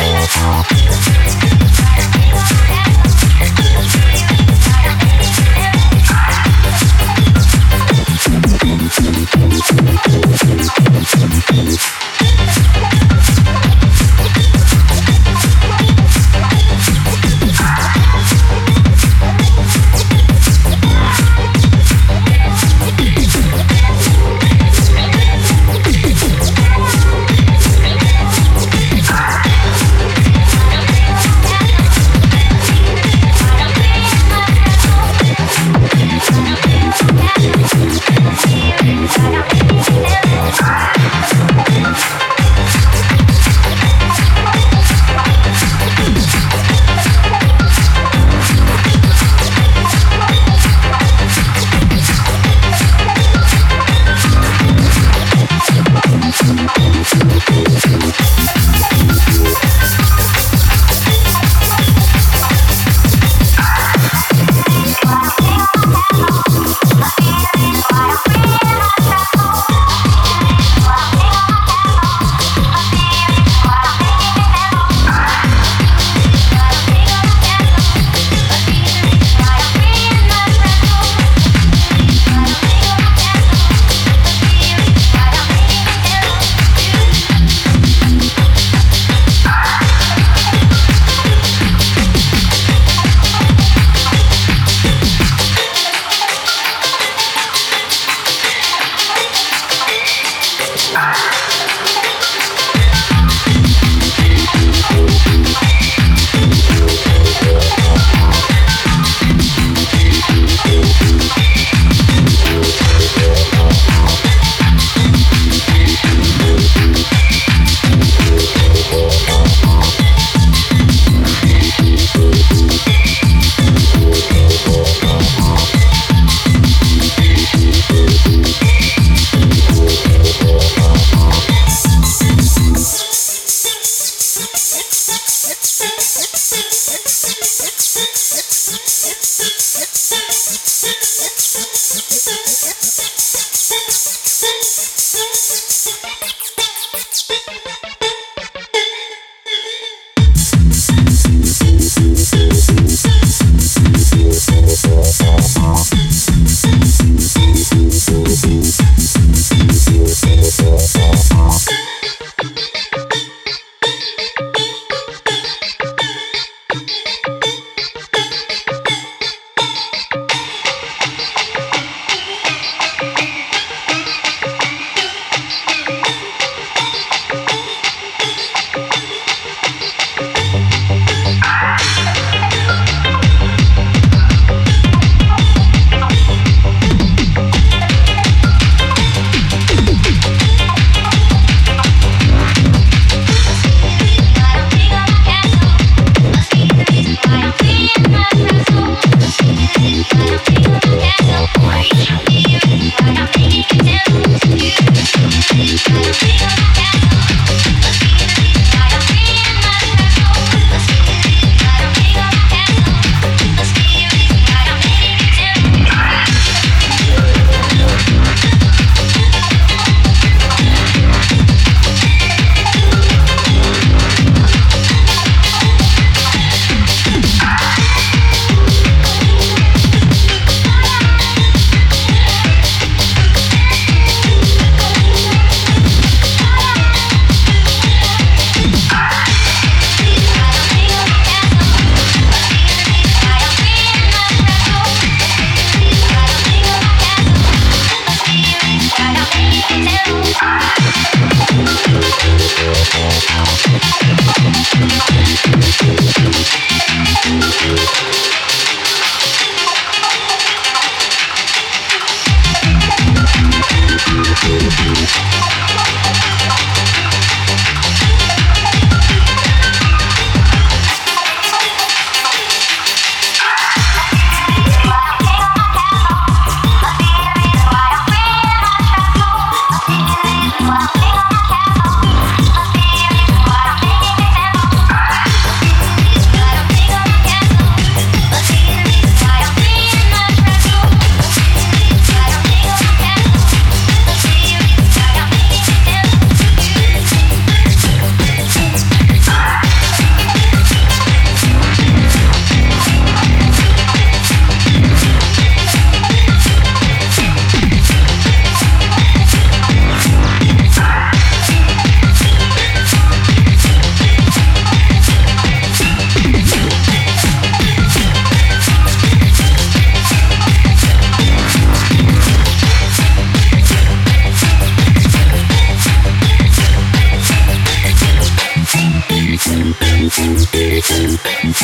Oh.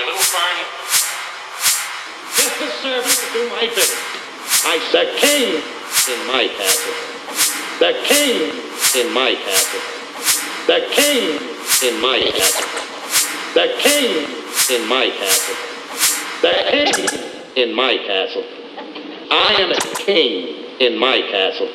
a little fine. This is servant to do my bidding. I said, King in my castle. The King in my castle. The King in my castle. The King in my castle. The King in my castle. I am a king in my castle.